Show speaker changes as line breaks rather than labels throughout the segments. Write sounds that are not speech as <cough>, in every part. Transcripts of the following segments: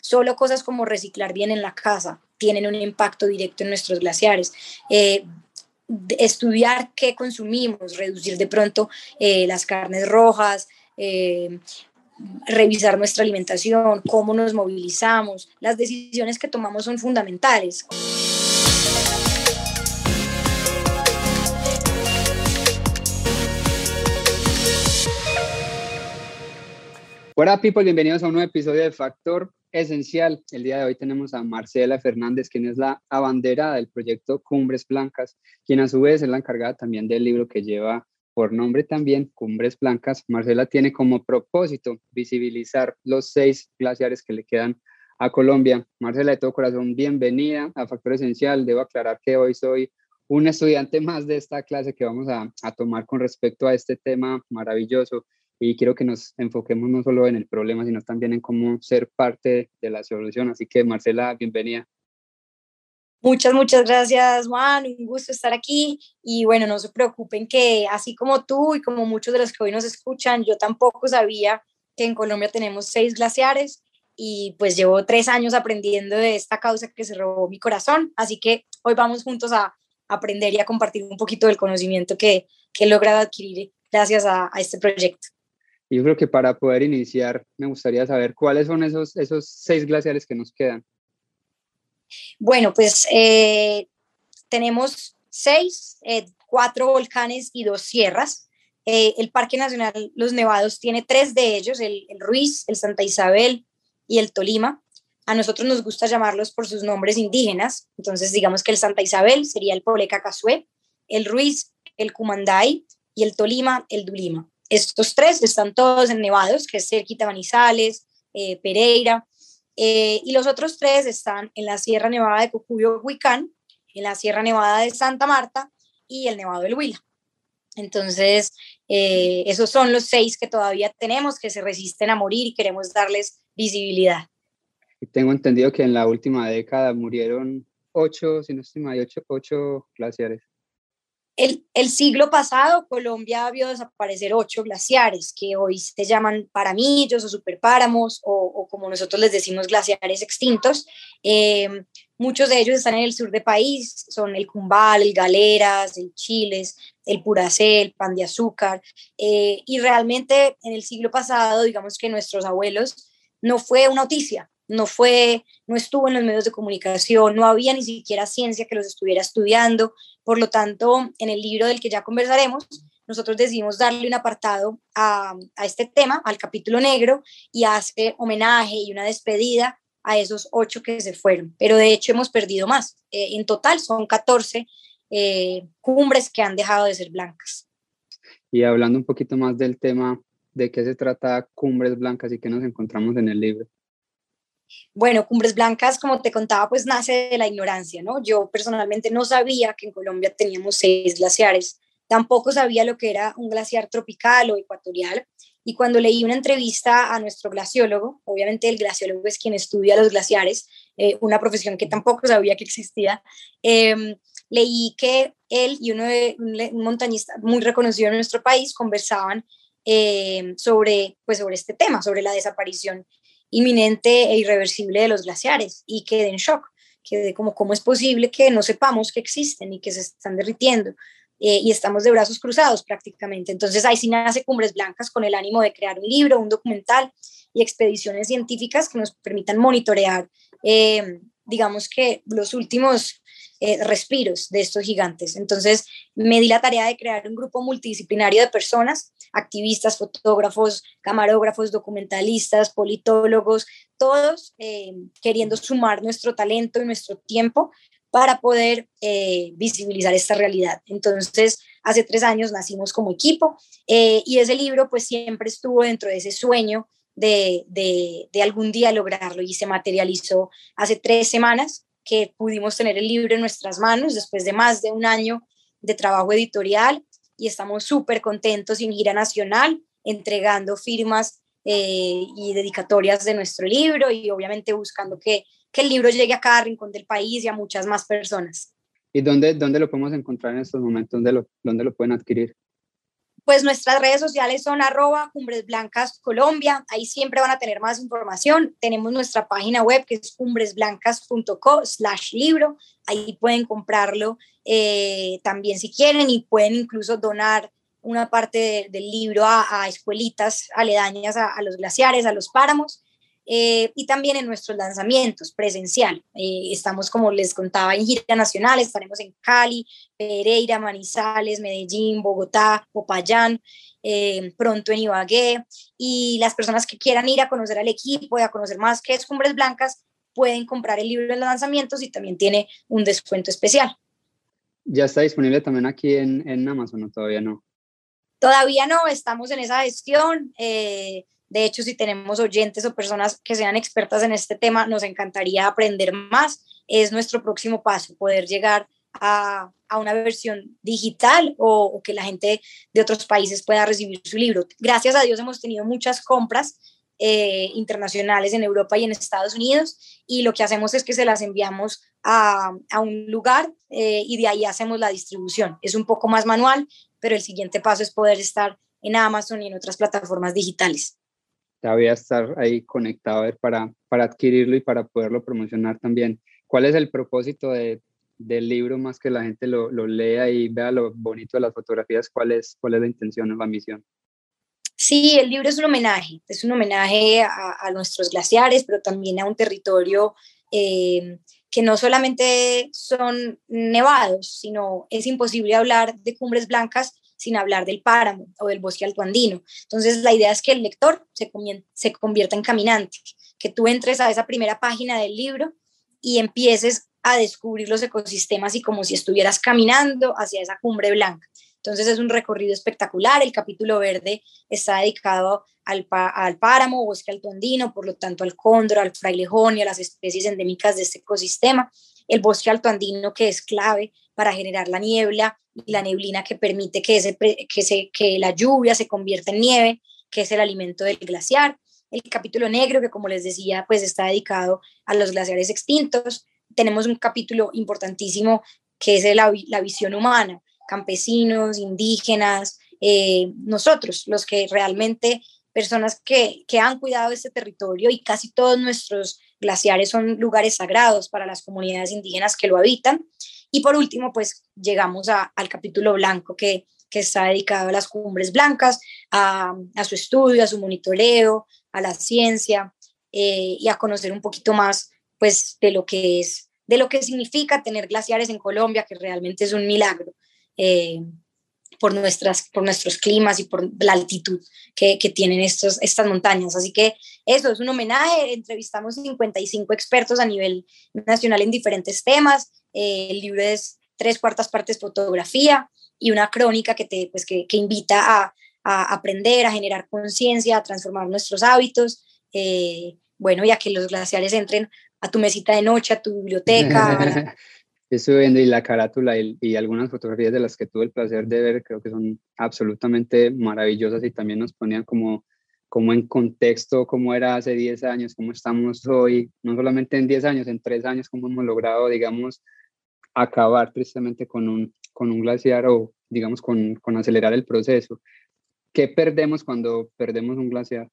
Solo cosas como reciclar bien en la casa tienen un impacto directo en nuestros glaciares. Eh, estudiar qué consumimos, reducir de pronto eh, las carnes rojas, eh, revisar nuestra alimentación, cómo nos movilizamos. Las decisiones que tomamos son fundamentales.
Hola people, bienvenidos a un nuevo episodio de Factor Esencial. El día de hoy tenemos a Marcela Fernández, quien es la abanderada del proyecto Cumbres Blancas, quien a su vez es la encargada también del libro que lleva por nombre también Cumbres Blancas. Marcela tiene como propósito visibilizar los seis glaciares que le quedan a Colombia. Marcela, de todo corazón, bienvenida a Factor Esencial. Debo aclarar que hoy soy un estudiante más de esta clase que vamos a, a tomar con respecto a este tema maravilloso y quiero que nos enfoquemos no solo en el problema, sino también en cómo ser parte de la solución. Así que Marcela, bienvenida.
Muchas, muchas gracias, Juan. Un gusto estar aquí. Y bueno, no se preocupen que así como tú y como muchos de los que hoy nos escuchan, yo tampoco sabía que en Colombia tenemos seis glaciares y pues llevo tres años aprendiendo de esta causa que se robó mi corazón. Así que hoy vamos juntos a aprender y a compartir un poquito del conocimiento que, que he logrado adquirir gracias a, a este proyecto
yo creo que para poder iniciar me gustaría saber cuáles son esos, esos seis glaciares que nos quedan.
Bueno, pues eh, tenemos seis, eh, cuatro volcanes y dos sierras. Eh, el Parque Nacional Los Nevados tiene tres de ellos, el, Ruiz, el Santa Isabel y el Tolima. A nosotros nos gusta llamarlos por sus nombres indígenas. Entonces, digamos que el Santa Isabel sería el Poleca Casué, el Ruiz, el Cumanday y el Tolima, el Dulima. Estos tres están todos en Nevados, que es cerquita Manizales, eh, Pereira, eh, y los otros tres están en la Sierra Nevada de Cucuyo, Huicán, en la Sierra Nevada de Santa Marta y el Nevado del Huila. Entonces, eh, esos son los seis que todavía tenemos, que se resisten a morir y queremos darles visibilidad.
Tengo entendido que en la última década murieron ocho, si no estoy mal, ocho, ocho glaciares.
El, siglo pasado Colombia vio desaparecer ocho glaciares que hoy se llaman paramillos o superpáramos o, o como nosotros les decimos glaciares extintos. Em, muchos de ellos están en el sur del país, son el Cumbal, el Galeras, el Chiles, el Puracé, el Pan de Azúcar. Eh, y realmente en el siglo pasado, digamos que nuestros abuelos no fue una noticia, no fue, no estuvo en los medios de comunicación, no había ni siquiera ciencia que los estuviera estudiando. Por lo tanto, en el libro del que ya conversaremos, nosotros decidimos darle un apartado a, a este tema, al capítulo negro, y hace homenaje y una despedida a esos ocho que se fueron. Pero de hecho hemos perdido más. Eh, en total son 14 eh, cumbres que han dejado de ser blancas.
Y hablando un poquito más del tema, ¿de qué se trata Cumbres Blancas y qué nos encontramos en el libro?
Bueno, Cumbres Blancas, como te contaba, pues nace de la ignorancia, ¿no? Yo personalmente no sabía que en Colombia teníamos seis glaciares, tampoco sabía lo que era un glaciar tropical o ecuatorial. Y cuando leí una entrevista a nuestro glaciólogo, obviamente el glaciólogo es quien estudia los glaciares, eh, una profesión que tampoco sabía que existía, eh, leí que él y uno de, un, montañista muy reconocido en nuestro país conversaban eh, sobre, pues sobre este tema, sobre la desaparición inminente e irreversible de los glaciares y quedé en shock, quedé como cómo es posible que no sepamos que existen y que se están derritiendo eh, y estamos de brazos cruzados prácticamente. Entonces ahí sí nace Cumbres Blancas con el ánimo de crear un libro, un documental y expediciones científicas que nos permitan monitorear, eh, digamos que los últimos eh, respiros de estos gigantes. Entonces me di la tarea de crear un grupo multidisciplinario de personas, activistas, fotógrafos, camarógrafos, documentalistas, politólogos, todos eh, queriendo sumar nuestro talento y nuestro tiempo para poder eh, visibilizar esta realidad. Entonces, hace tres años nacimos como equipo y ese libro pues siempre estuvo dentro de ese sueño de, de, algún día lograrlo y se materializó hace tres semanas que pudimos tener el libro en nuestras manos después de más de un año de trabajo editorial y estamos súper contentos en gira nacional, entregando firmas eh, y dedicatorias de nuestro libro y obviamente buscando que, que, el libro llegue a cada rincón del país y a muchas más personas.
¿Y dónde, dónde lo podemos encontrar en estos momentos? ¿Dónde dónde lo pueden adquirir?
Pues nuestras redes sociales son arroba Cumbres Blancas Colombia, ahí siempre van a tener más información. Tenemos nuestra página web que es cumbresblancas.co slash libro, ahí pueden comprarlo eh, también si quieren y pueden incluso donar una parte del libro a, escuelitas aledañas a, los glaciares, a los páramos. Eh, y también en nuestros lanzamientos presencial. Eh, estamos, como les contaba, en gira nacional, estaremos en Cali, Pereira, Manizales, Medellín, Bogotá, Popayán, eh, pronto en Ibagué. Y las personas que quieran ir a conocer al equipo y a conocer más qué es Cumbres Blancas, pueden comprar el libro en los lanzamientos y también tiene un descuento especial.
¿Ya está disponible también aquí en, en Amazon o todavía no?
Todavía no, estamos en esa gestión. Eh, de hecho, si tenemos oyentes o personas que sean expertas en este tema, nos encantaría aprender más. Es nuestro próximo paso, poder llegar a, una versión digital o, que la gente de otros países pueda recibir su libro. Gracias a Dios hemos tenido muchas compras eh, internacionales en Europa y en Estados Unidos y lo que hacemos es que se las enviamos a, un lugar eh, y de ahí hacemos la distribución. Es un poco más manual, pero el siguiente paso es poder estar en Amazon y en otras plataformas digitales
todavía estar ahí conectado para, para adquirirlo y para poderlo promocionar también. ¿Cuál es el propósito de, del libro más que la gente lo, lo, lea y vea lo bonito de las fotografías? ¿Cuál es, cuál es la intención o la misión?
Sí, el libro es un homenaje, es un homenaje a, a nuestros glaciares, pero también a un territorio eh, que no solamente son nevados, sino es imposible hablar de cumbres blancas sin hablar del páramo o del bosque altoandino. Entonces, la idea es que el lector se, se convierta en caminante, que tú entres a esa primera página del libro y empieces a descubrir los ecosistemas y como si estuvieras caminando hacia esa cumbre blanca. Entonces es un recorrido espectacular. El capítulo verde está dedicado al, al páramo, bosque altoandino, por lo tanto al cóndor, al frailejón y a las especies endémicas de este ecosistema. El bosque altoandino que es clave para generar la niebla la neblina que permite que, ese, que, se, que la lluvia se convierta en nieve, que es el alimento del glaciar. El capítulo negro, que como les decía, pues está dedicado a los glaciares extintos. Tenemos un capítulo importantísimo que es la, la visión humana, campesinos, indígenas, eh, nosotros, los que realmente, personas que, que han cuidado este territorio y casi todos nuestros glaciares son lugares sagrados para las comunidades indígenas que lo habitan. Y por último, pues llegamos al capítulo blanco que, que, está dedicado a las cumbres blancas, a, a, su estudio, a su monitoreo, a la ciencia eh, y a conocer un poquito más pues de lo que es, de lo que significa tener glaciares en Colombia, que realmente es un milagro. Eh, por, nuestras, por nuestros climas y por la altitud que, que, tienen estos, estas montañas. Así que eso es un homenaje. Entrevistamos 55 expertos a nivel nacional en diferentes temas. Eh, el libro es tres cuartas partes fotografía y una crónica que, te, pues, que, que invita a, a, aprender, a generar conciencia, a transformar nuestros hábitos. Eh, bueno, y a que los glaciares entren a tu mesita de noche, a tu biblioteca. <laughs>
Estuve viendo y la carátula y, y, algunas fotografías de las que tuve el placer de ver, creo que son absolutamente maravillosas y también nos ponían como, como en contexto cómo era hace 10 años, cómo estamos hoy, no solamente en 10 años, en 3 años, cómo hemos logrado, digamos, acabar tristemente con un, con un glaciar o, digamos, con, con acelerar el proceso. ¿Qué perdemos cuando perdemos un glaciar?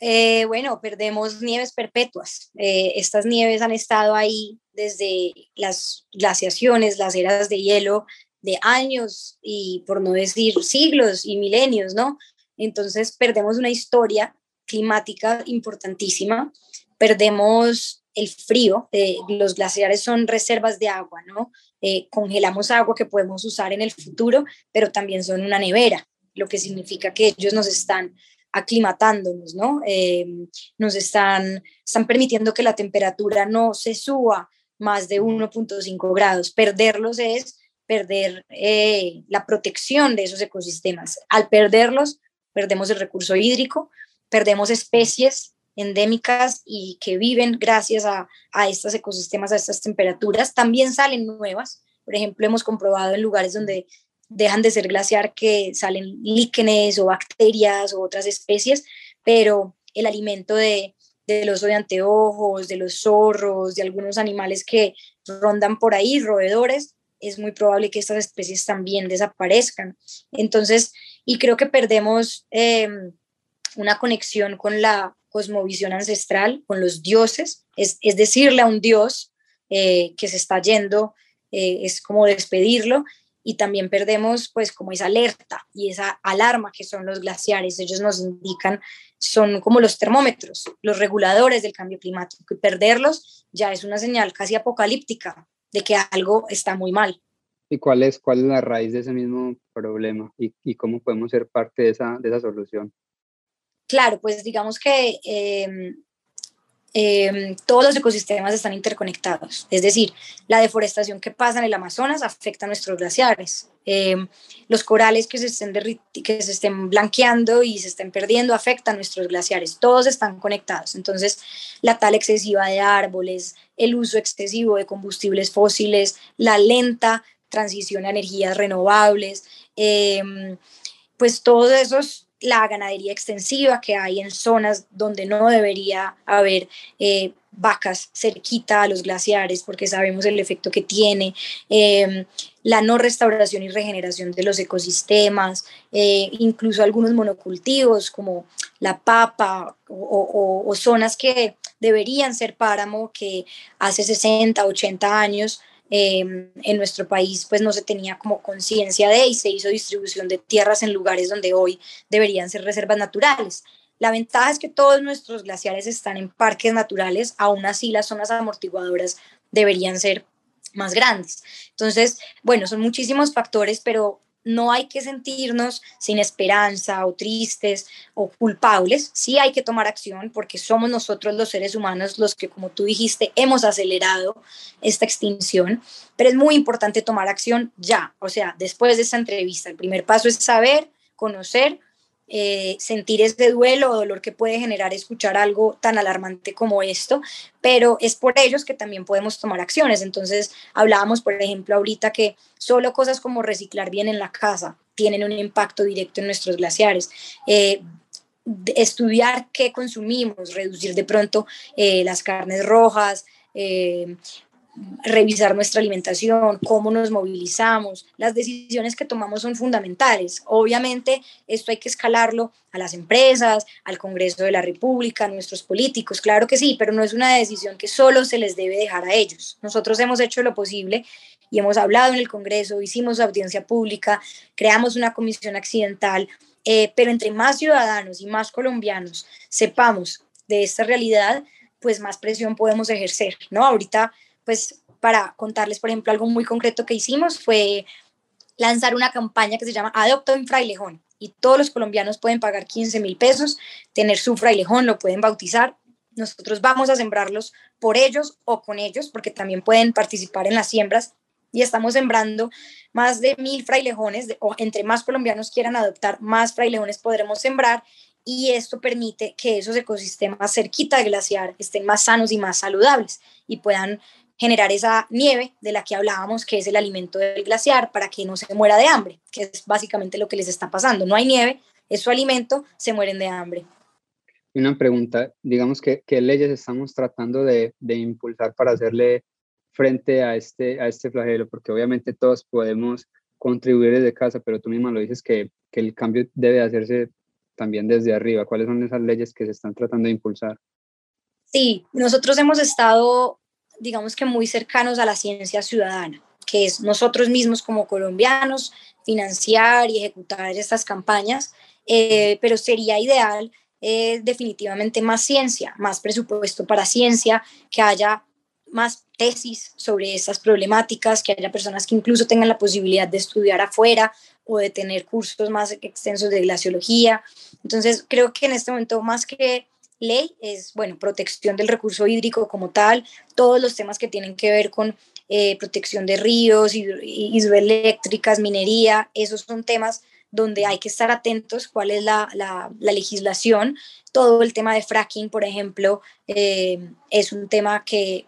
Eh, bueno, perdemos nieves perpetuas. Eh, estas nieves han estado ahí desde las glaciaciones, las eras de hielo de años y por no decir siglos y milenios, ¿no? Entonces perdemos una historia climática importantísima, perdemos el frío, eh, los glaciares son reservas de agua, ¿no? congelamos agua que podemos usar en el futuro, pero también son una nevera, lo que significa que ellos nos están aclimatándonos, ¿no? Eh, nos están, están permitiendo que la temperatura no se suba más de 1.5 grados. Perderlos es perder eh, la protección de esos ecosistemas. Al perderlos, perdemos el recurso hídrico, perdemos especies endémicas y que viven gracias a, a estos ecosistemas, a estas temperaturas. También salen nuevas. Por ejemplo, hemos comprobado en lugares donde dejan de ser glaciar que salen líquenes o bacterias o otras especies, pero el alimento de, del oso de anteojos, de los zorros, de algunos animales que rondan por ahí, roedores, es muy probable que estas especies también desaparezcan. Entonces, y creo que perdemos em, una conexión con la cosmovisión ancestral, con los dioses, es, decirle a un dios eh, que se está yendo, eh, es como despedirlo, y también perdemos pues como esa alerta y esa alarma que son los glaciares. Ellos nos indican, son como los termómetros, los reguladores del cambio climático y perderlos ya es una señal casi apocalíptica de que algo está muy mal.
¿Y cuál es, cuál es la raíz de ese mismo problema y, y cómo podemos ser parte de esa, de esa solución?
Claro, pues digamos que em, Em, todos los ecosistemas están interconectados. Es decir, la deforestación que pasa en el Amazonas afecta a nuestros glaciares. Em, los corales que se, estén que se estén blanqueando y se estén perdiendo afectan a nuestros glaciares. Todos están conectados. Entonces, la tala excesiva de árboles, el uso excesivo de combustibles fósiles, la lenta transición a energías renovables, pues todos esos la ganadería extensiva que hay en zonas donde no debería haber eh, vacas cerquita a los glaciares porque sabemos el efecto que tiene, em, la no restauración y regeneración de los ecosistemas, eh, incluso algunos monocultivos como la papa o, zonas que deberían ser páramo que hace 60, 80 años Em, en nuestro país pues no se tenía como conciencia de y se hizo distribución de tierras en lugares donde hoy deberían ser reservas naturales. La ventaja es que todos nuestros glaciares están en parques naturales, aún así las zonas amortiguadoras deberían ser más grandes. Entonces, bueno, son muchísimos factores, pero no hay que sentirnos sin esperanza o tristes o culpables, sí hay que tomar acción porque somos nosotros los seres humanos los que, como tú dijiste, hemos acelerado esta extinción, pero es muy importante tomar acción ya, o sea, después de esta entrevista. El primer paso es saber, conocer, eh, sentir ese duelo o dolor que puede generar escuchar algo tan alarmante como esto, pero es por ellos que también podemos tomar acciones. Entonces, hablábamos, por ejemplo, ahorita que solo cosas como reciclar bien en la casa tienen un impacto directo en nuestros glaciares. Eh, estudiar qué consumimos, reducir de pronto eh, las carnes rojas, revisar nuestra alimentación, cómo nos movilizamos, las decisiones que tomamos son fundamentales. Obviamente, esto hay que escalarlo a las empresas, al Congreso de la República, a nuestros políticos, claro que sí, pero no es una decisión que solo se les debe dejar a ellos. Nosotros hemos hecho lo posible y hemos hablado en el Congreso, hicimos audiencia pública, creamos una comisión accidental, eh, pero entre más ciudadanos y más colombianos sepamos de esta realidad, pues más presión podemos ejercer, ¿no? Ahorita pues para contarles, por ejemplo, algo muy concreto que hicimos fue lanzar una campaña que se llama Adopta un frailejón y todos los colombianos pueden pagar 15 mil pesos, tener su frailejón, lo pueden bautizar. Nosotros vamos a sembrarlos por ellos o con ellos, porque también pueden participar en las siembras y estamos sembrando más de mil frailejones, o entre más colombianos quieran adoptar, más frailejones podremos sembrar y esto permite que esos ecosistemas cerquita del glaciar estén más sanos y más saludables y puedan generar esa nieve de la que hablábamos, que es el alimento del glaciar, para que no se muera de hambre, que es básicamente lo que les está pasando. No hay nieve, es su alimento, se mueren de hambre.
Una pregunta, digamos que qué leyes estamos tratando de, de, impulsar para hacerle frente a este, a este flagelo, porque obviamente todos podemos contribuir desde casa, pero tú misma lo dices que, que el cambio debe hacerse también desde arriba. ¿Cuáles son esas leyes que se están tratando de impulsar?
Sí, nosotros hemos estado digamos que muy cercanos a la ciencia ciudadana, que es nosotros mismos como colombianos financiar y ejecutar estas campañas, eh, pero sería ideal eh, definitivamente más ciencia, más presupuesto para ciencia, que haya más tesis sobre estas problemáticas, que haya personas que incluso tengan la posibilidad de estudiar afuera o de tener cursos más extensos de glaciología. Entonces, creo que en este momento, más que ley es, bueno, protección del recurso hídrico como tal, todos los temas que tienen que ver con eh, protección de ríos, hidroeléctricas, minería, esos son temas donde hay que estar atentos cuál es la, la, legislación. Todo el tema de fracking, por ejemplo, eh, es un tema que,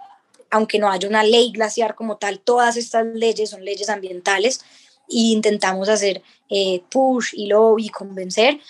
aunque no haya una ley glaciar como tal, todas estas leyes son leyes ambientales e intentamos hacer eh, push y lobby, convencer.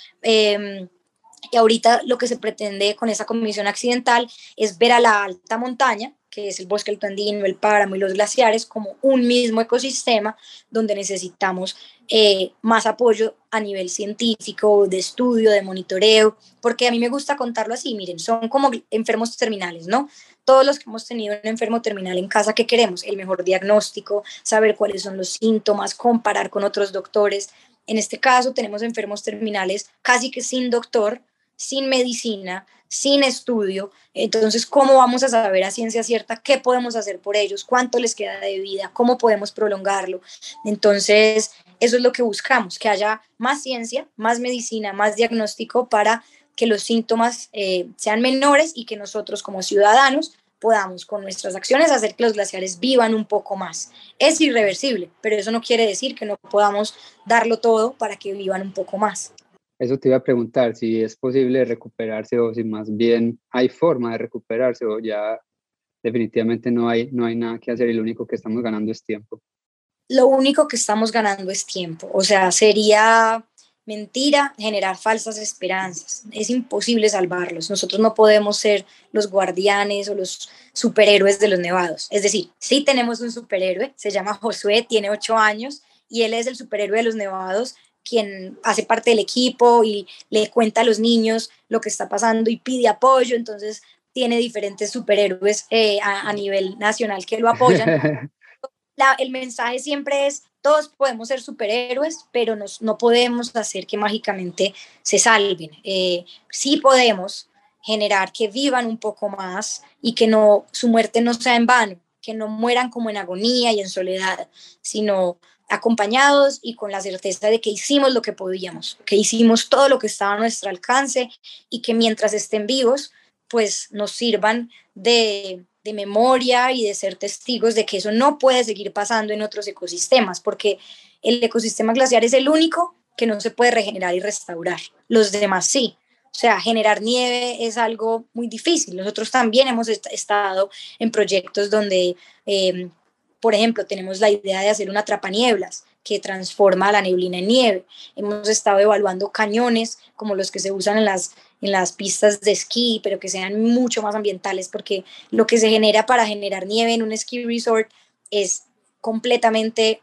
Y ahorita lo que se pretende con esa comisión accidental es ver a la alta montaña, que es el bosque andino, el páramo y los glaciares, como un mismo ecosistema donde necesitamos eh, más apoyo a nivel científico, de estudio, de monitoreo, porque a mí me gusta contarlo así, miren, son como enfermos terminales, ¿no? Todos los que hemos tenido un enfermo terminal en casa, ¿qué queremos? El mejor diagnóstico, saber cuáles son los síntomas, comparar con otros doctores. En este caso tenemos enfermos terminales casi que sin doctor, sin medicina, sin estudio. Entonces, ¿cómo vamos a saber a ciencia cierta qué podemos hacer por ellos? ¿Cuánto les queda de vida? ¿Cómo podemos prolongarlo? Entonces, eso es lo que buscamos, que haya más ciencia, más medicina, más diagnóstico para que los síntomas eh, sean menores y que nosotros como ciudadanos podamos con nuestras acciones hacer que los glaciares vivan un poco más. Es irreversible, pero eso no quiere decir que no podamos darlo todo para que vivan un poco más.
Eso te iba a preguntar, si es posible recuperarse o si más bien hay forma de recuperarse o ya definitivamente no hay, no hay nada que hacer y lo único que estamos ganando es tiempo.
Lo único que estamos ganando es tiempo. O sea, sería mentira generar falsas esperanzas. Es imposible salvarlos. Nosotros no podemos ser los guardianes o los superhéroes de los nevados. Es decir, sí tenemos un superhéroe, se llama Josué, tiene ocho años y él es el superhéroe de los nevados, quien hace parte del equipo y le cuenta a los niños lo que está pasando y pide apoyo, entonces tiene diferentes superhéroes eh, a, nivel nacional que lo apoyan. <laughs> el mensaje siempre es, todos podemos ser superhéroes, pero nos, no podemos hacer que mágicamente se salven. Eh, sí podemos generar que vivan un poco más y que no, su muerte no sea en vano, que no mueran como en agonía y en soledad, sino acompañados y con la certeza de que hicimos lo que podíamos, que hicimos todo lo que estaba a nuestro alcance y que mientras estén vivos, pues nos sirvan de, de memoria y de ser testigos de que eso no puede seguir pasando en otros ecosistemas, porque el ecosistema glaciar es el único que no se puede regenerar y restaurar. Los demás sí. O sea, generar nieve es algo muy difícil. Nosotros también hemos estado en proyectos donde eh, por ejemplo, tenemos la idea de hacer una trapanieblas que transforma la neblina en nieve. Hemos estado evaluando cañones como los que se usan en las, en las pistas de esquí, pero que sean mucho más ambientales, porque lo que se genera para generar nieve en un ski resort es completamente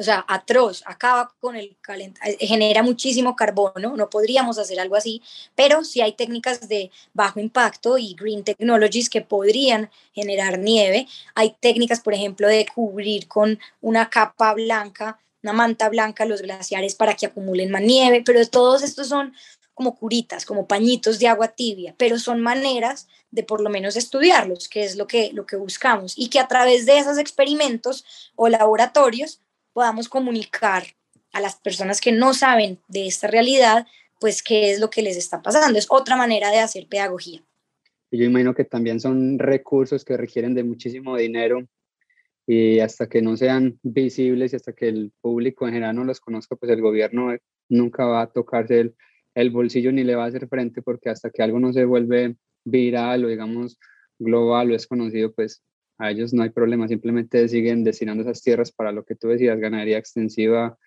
o sea, atroz, acaba con el calentamiento, eh, genera muchísimo carbono, no podríamos hacer algo así, pero sí hay técnicas de bajo impacto y green technologies que podrían generar nieve. Hay técnicas, por ejemplo, de cubrir con una capa blanca, una manta blanca los glaciares para que acumulen más nieve, pero todos estos son como curitas, como pañitos de agua tibia, pero son maneras de por lo menos estudiarlos, que es lo que, lo que buscamos, y que a través de esos experimentos o laboratorios podamos comunicar a las personas que no saben de esta realidad, pues qué es lo que les está pasando. Es otra manera de hacer pedagogía.
Yo imagino que también son recursos que requieren de muchísimo dinero y hasta que no sean visibles y hasta que el público en general no los conozca, pues el gobierno nunca va a tocarse el, el bolsillo ni le va a hacer frente porque hasta que algo no se vuelve viral o digamos global o es conocido, pues a ellos no hay problema, simplemente siguen destinando esas tierras para lo que tú decías, ganadería extensiva,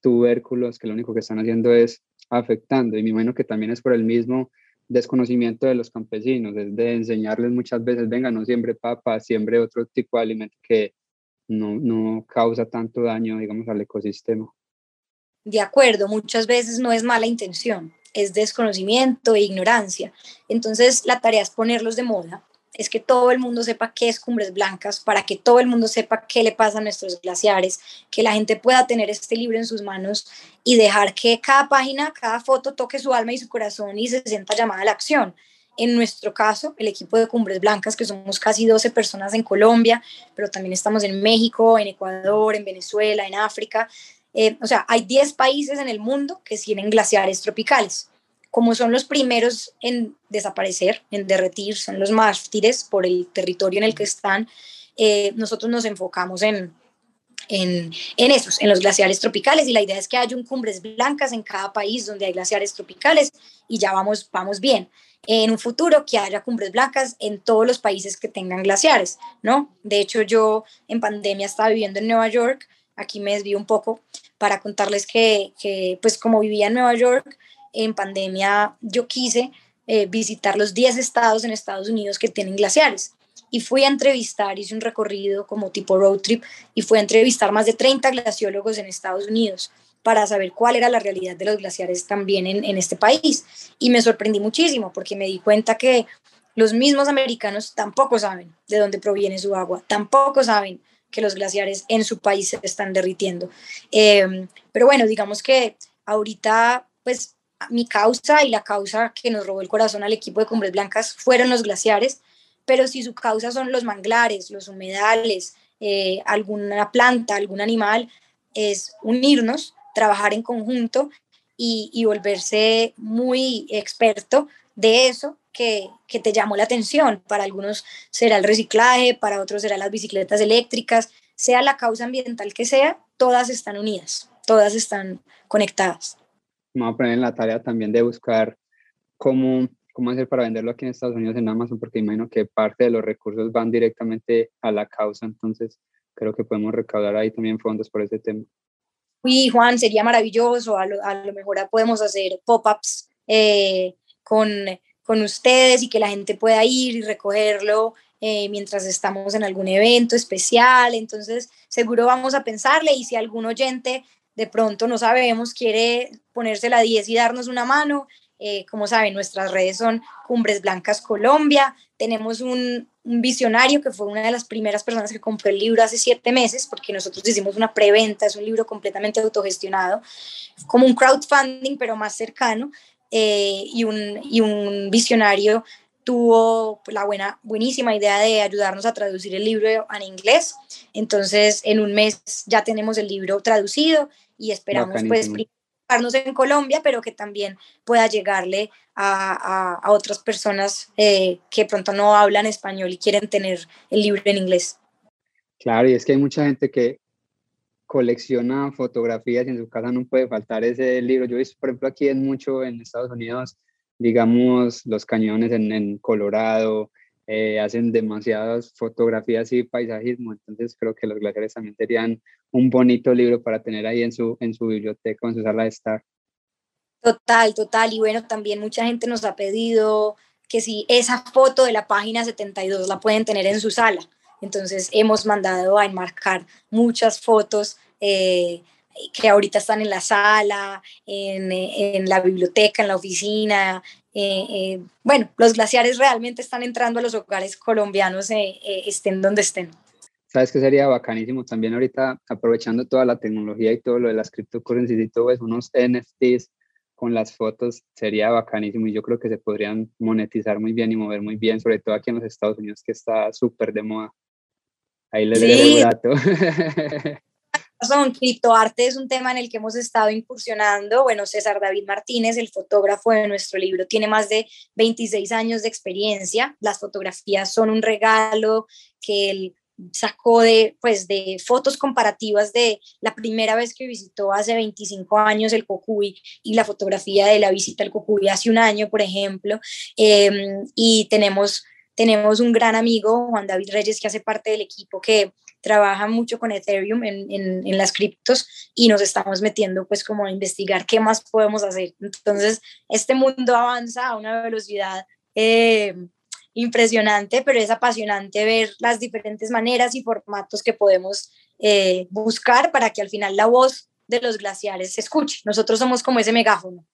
tubérculos, que lo único que están haciendo es afectando. Y me imagino que también es por el mismo desconocimiento de los campesinos, es de enseñarles muchas veces, venga, no siembre papa, siembre otro tipo de alimento que no, no causa tanto daño, digamos, al ecosistema.
De acuerdo, muchas veces no es mala intención, es desconocimiento e ignorancia. Entonces la tarea es ponerlos de moda, es que todo el mundo sepa qué es Cumbres Blancas, para que todo el mundo sepa qué le pasa a nuestros glaciares, que la gente pueda tener este libro en sus manos y dejar que cada página, cada foto toque su alma y su corazón y se sienta llamada a la acción. En nuestro caso, el equipo de Cumbres Blancas, que somos casi 12 personas en Colombia, pero también estamos en México, en Ecuador, en Venezuela, en África. Eh, o sea, hay 10 países en el mundo que tienen glaciares tropicales como son los primeros en desaparecer, en derretir, son los mártires por el territorio en el que están, eh, nosotros nos enfocamos en, en, esos, en los glaciares tropicales y la idea es que haya un cumbres blancas en cada país donde hay glaciares tropicales y ya vamos, vamos bien. En un futuro que haya cumbres blancas en todos los países que tengan glaciares, ¿no? De hecho, yo en pandemia estaba viviendo en Nueva York, aquí me desvío un poco para contarles que, que pues como vivía en Nueva York, en pandemia yo quise eh, visitar los 10 estados en Estados Unidos que tienen glaciares. y fui a entrevistar, hice un recorrido como tipo road trip y fui a entrevistar más de 30 glaciólogos en Estados Unidos para saber cuál era la realidad de los glaciares también en, en este país. Y me sorprendí muchísimo porque me di cuenta que los mismos americanos tampoco saben de dónde proviene su agua, tampoco saben que los glaciares en su país se están derritiendo. Em, pero bueno, digamos que ahorita, pues mi causa y la causa que nos robó el corazón al equipo de Cumbres Blancas fueron los glaciares, pero si su causa son los manglares, los humedales, eh, alguna planta, algún animal, es unirnos, trabajar en conjunto y, y volverse muy experto de eso que, que, te llamó la atención. Para algunos será el reciclaje, para otros será las bicicletas eléctricas, sea la causa ambiental que sea, todas están unidas, todas están conectadas.
Vamos a poner en la tarea también de buscar cómo, cómo hacer para venderlo aquí en Estados Unidos en Amazon, porque imagino que parte de los recursos van directamente a la causa, entonces creo que podemos recaudar ahí también fondos por ese tema.
Uy, Juan, sería maravilloso, a lo, a lo mejor podemos hacer pop-ups eh, con con ustedes y que la gente pueda ir y recogerlo eh, mientras estamos en algún evento especial. Entonces, seguro vamos a pensarle y si algún oyente de pronto no sabemos, quiere ponerse la 10 y darnos una mano, eh, como saben, nuestras redes son Cumbres Blancas Colombia. Tenemos un, visionario que fue una de las primeras personas que compró el libro hace siete meses, porque nosotros hicimos una preventa, es un libro completamente autogestionado, como un crowdfunding, pero más cercano. Eh, y, un, y un visionario tuvo la buena, buenísima idea de ayudarnos a traducir el libro en inglés. Entonces, en un mes ya tenemos el libro traducido y esperamos pues pues en Colombia, pero que también pueda llegarle a, a, otras personas eh, que pronto no hablan español y quieren tener el libro en inglés.
Claro, y es que hay mucha gente que colecciona fotografías y en su casa no puede faltar ese libro. Yo he visto, por ejemplo, aquí en mucho en Estados Unidos, digamos, los cañones en, en Colorado, eh, hacen demasiadas fotografías y paisajismo, entonces creo que los glaciares también serían un bonito libro para tener ahí en su, en su biblioteca, en su sala de estar.
Total, total, y bueno, también mucha gente nos ha pedido que si esa foto de la página 72 la pueden tener en su sala. Entonces hemos mandado a enmarcar muchas fotos eh, que ahorita están en la sala, en, en la biblioteca, en la oficina. Eh, eh, bueno, los glaciares realmente están entrando a los hogares colombianos, estén donde estén.
¿Sabes qué sería bacanísimo también ahorita, aprovechando toda la tecnología y todo lo de las cryptocurrencies y todo eso, unos NFTs con las fotos sería bacanísimo y yo creo que se podrían monetizar muy bien y mover muy bien, sobre todo aquí en los Estados Unidos que está súper de moda. Ahí les sí. el dato. <laughs>
Son criptoarte es un tema en el que hemos estado incursionando. Bueno, César David Martínez, el fotógrafo de nuestro libro, tiene más de 26 años de experiencia. Las fotografías son un regalo que él sacó de, pues, de fotos comparativas de la primera vez que visitó hace 25 años el Cocuy y la fotografía de la visita al Cocuy hace un año, por ejemplo. Eh, y tenemos tenemos un gran amigo, Juan David Reyes, que hace parte del equipo que trabaja mucho con Ethereum en, en, las criptos y nos estamos metiendo pues como a investigar qué más podemos hacer. Entonces, este mundo avanza a una velocidad eh, impresionante, pero es apasionante ver las diferentes maneras y formatos que podemos eh, buscar para que al final la voz de los glaciares se escuche. Nosotros somos como ese megáfono.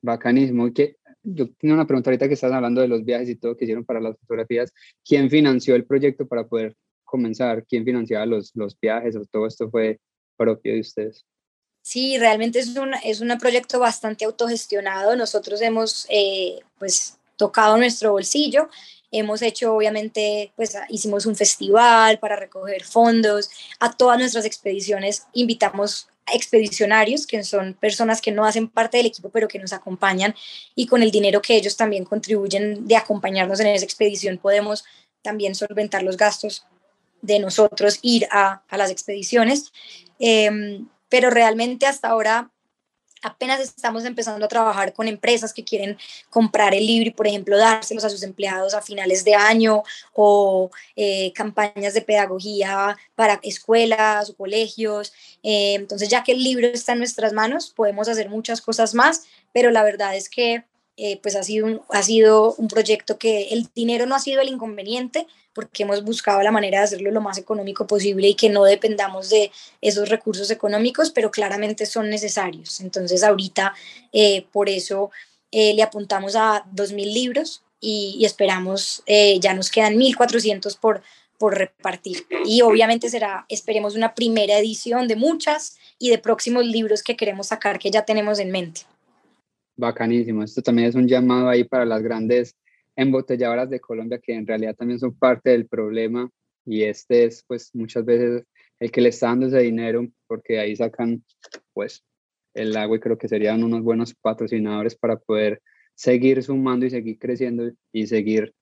Bacanismo. ¿Qué, yo tengo una pregunta ahorita que estás hablando de los viajes y todo que hicieron para las fotografías. ¿Quién financió el proyecto para poder comenzar? ¿Quién financiaba los, los viajes o todo esto fue propio de ustedes?
Sí, realmente es un, es un proyecto bastante autogestionado. Nosotros hemos eh, pues tocado nuestro bolsillo. Hemos hecho, obviamente, pues hicimos un festival para recoger fondos. A todas nuestras expediciones invitamos expedicionarios, que son personas que no hacen parte del equipo, pero que nos acompañan y con el dinero que ellos también contribuyen de acompañarnos en esa expedición podemos también solventar los gastos de nosotros ir a, a las expediciones. Eh, pero realmente hasta ahora apenas estamos empezando a trabajar con empresas que quieren comprar el libro y, por ejemplo, dárselos a sus empleados a finales de año o eh, campañas de pedagogía para escuelas o colegios. Eh, entonces, ya que el libro está en nuestras manos, podemos hacer muchas cosas más, pero la verdad es que eh, pues ha sido, un, ha sido un proyecto que el dinero no ha sido el inconveniente, porque hemos buscado la manera de hacerlo lo más económico posible y que no dependamos de esos recursos económicos, pero claramente son necesarios. Entonces ahorita eh, por eso eh, le apuntamos a 2.000 libros y, esperamos, ya nos quedan 1.400 por, por repartir. Y obviamente será, esperemos, una primera edición de muchas y de próximos libros que queremos sacar que ya tenemos en mente.
Bacanísimo. Esto también es un llamado ahí para las grandes embotelladoras de Colombia que en realidad también son parte del problema y este es pues muchas veces el que le está dando ese dinero porque ahí sacan pues el agua y creo que serían unos buenos patrocinadores para poder seguir sumando y seguir creciendo y seguir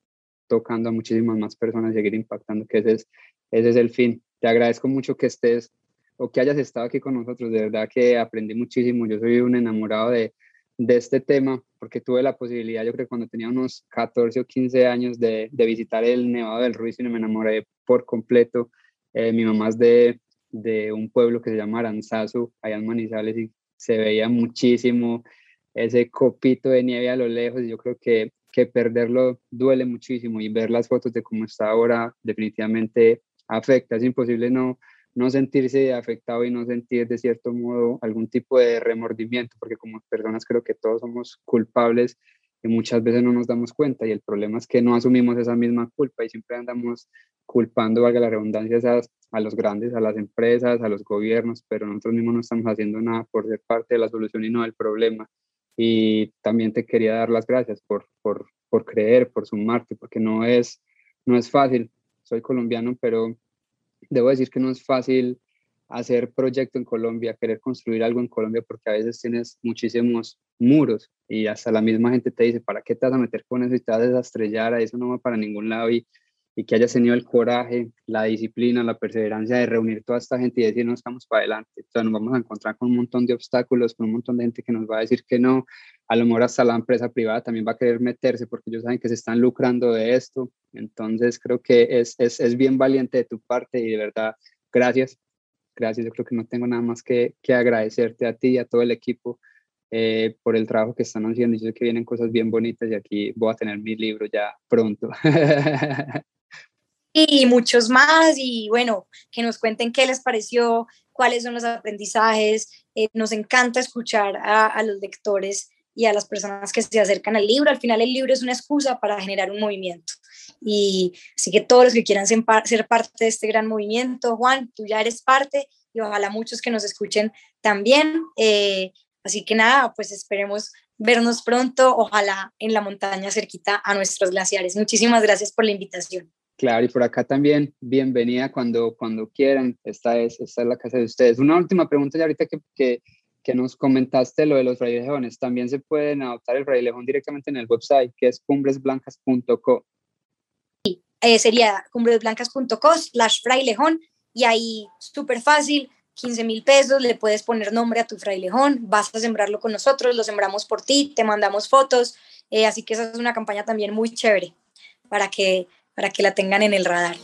tocando a muchísimas más personas, seguir impactando, que ese es, ese es el fin. Te agradezco mucho que estés o que hayas estado aquí con nosotros, de verdad que aprendí muchísimo, yo soy un enamorado de, de este tema, porque tuve la posibilidad, yo creo cuando tenía unos 14 o 15 años, de, de visitar el Nevado del Ruiz y me enamoré por completo. Eh, mi mamá es de, de, un pueblo que se llama Aranzazu, allá en Manizales, y se veía muchísimo ese copito de nieve a lo lejos, y yo creo que, que perderlo duele muchísimo, y ver las fotos de cómo está ahora definitivamente afecta, es imposible no, no sentirse afectado y no sentir de cierto modo algún tipo de remordimiento, porque como personas creo que todos somos culpables y muchas veces no nos damos cuenta y el problema es que no asumimos esa misma culpa y siempre andamos culpando, valga la redundancia, a los grandes, a las empresas, a los gobiernos, pero nosotros mismos no estamos haciendo nada por ser parte de la solución y no del problema. Y también te quería dar las gracias por, por, por creer, por sumarte, porque no es, no es fácil. Soy colombiano, pero debo decir que no es fácil hacer proyecto en Colombia, querer construir algo en Colombia, porque a veces tienes muchísimos muros y hasta la misma gente te dice, ¿para qué te vas a meter con eso y te vas a estrellar? Eso no va para ningún lado y, y que hayas tenido el coraje, la disciplina, la perseverancia de reunir toda esta gente y decir, no, estamos para adelante. Entonces nos vamos a encontrar con un montón de obstáculos, con un montón de gente que nos va a decir que no. A lo mejor hasta la empresa privada también va a querer meterse porque ellos saben que se están lucrando de esto. Entonces creo que es, es, es bien valiente de tu parte y de verdad, gracias. Gracias, yo creo que no tengo nada más que, que agradecerte a ti y a todo el equipo eh, por el trabajo que están haciendo. Yo sé que vienen cosas bien bonitas y aquí voy a tener mi libro ya pronto. <laughs>
y muchos más y bueno, que nos cuenten qué les pareció, cuáles son los aprendizajes. Eh, nos encanta escuchar a, los lectores y a las personas que se acercan al libro. Al final el libro es una excusa para generar un movimiento. Y así que todos los que quieran ser, ser parte de este gran movimiento, Juan, tú ya eres parte y ojalá muchos que nos escuchen también. Eh, así que nada, pues esperemos vernos pronto, ojalá en la montaña cerquita a nuestros glaciares. Muchísimas gracias por la invitación.
Claro, y por acá también, bienvenida cuando, cuando quieran. Esta es, esta es la casa de ustedes. Una última pregunta ya ahorita que, que, que nos comentaste lo de los frailejones. También se pueden adoptar el frailejón directamente en el website, que es cumbresblancas.co.
Sí, eh, sería cumbresblancas.co slash frailejón y ahí súper fácil, 15 mil pesos, le puedes poner nombre a tu frailejón, vas a sembrarlo con nosotros, lo sembramos por ti, te mandamos fotos, eh, así que esa es una campaña también muy chévere para que para que la tengan en el radar.